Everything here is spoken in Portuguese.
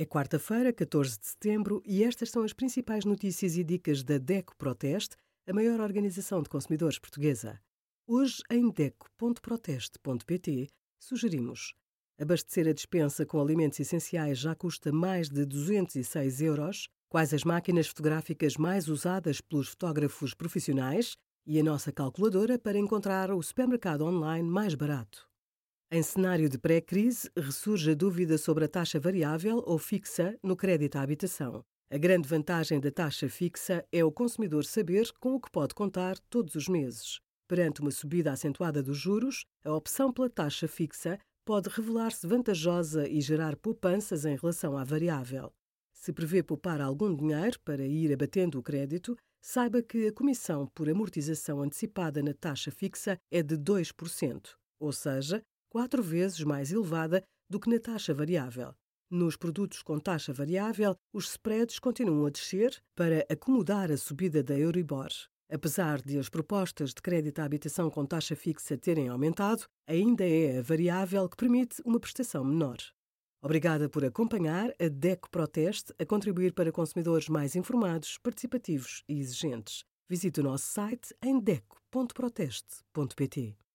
É quarta-feira, 14 de setembro, e estas são as principais notícias e dicas da DECO Proteste, a maior organização de consumidores portuguesa. Hoje, em DECO.proteste.pt, sugerimos abastecer a dispensa com alimentos essenciais já custa mais de 206 euros, quais as máquinas fotográficas mais usadas pelos fotógrafos profissionais e a nossa calculadora para encontrar o supermercado online mais barato. Em cenário de pré-crise, ressurge a dúvida sobre a taxa variável ou fixa no crédito à habitação. A grande vantagem da taxa fixa é o consumidor saber com o que pode contar todos os meses. Perante uma subida acentuada dos juros, a opção pela taxa fixa pode revelar-se vantajosa e gerar poupanças em relação à variável. Se prevê poupar algum dinheiro para ir abatendo o crédito, saiba que a comissão por amortização antecipada na taxa fixa é de 2%, ou seja, quatro vezes mais elevada do que na taxa variável. Nos produtos com taxa variável, os spreads continuam a descer para acomodar a subida da Euribor. Apesar de as propostas de crédito à habitação com taxa fixa terem aumentado, ainda é a variável que permite uma prestação menor. Obrigada por acompanhar a DECO Proteste a contribuir para consumidores mais informados, participativos e exigentes. Visite o nosso site em deco.proteste.pt.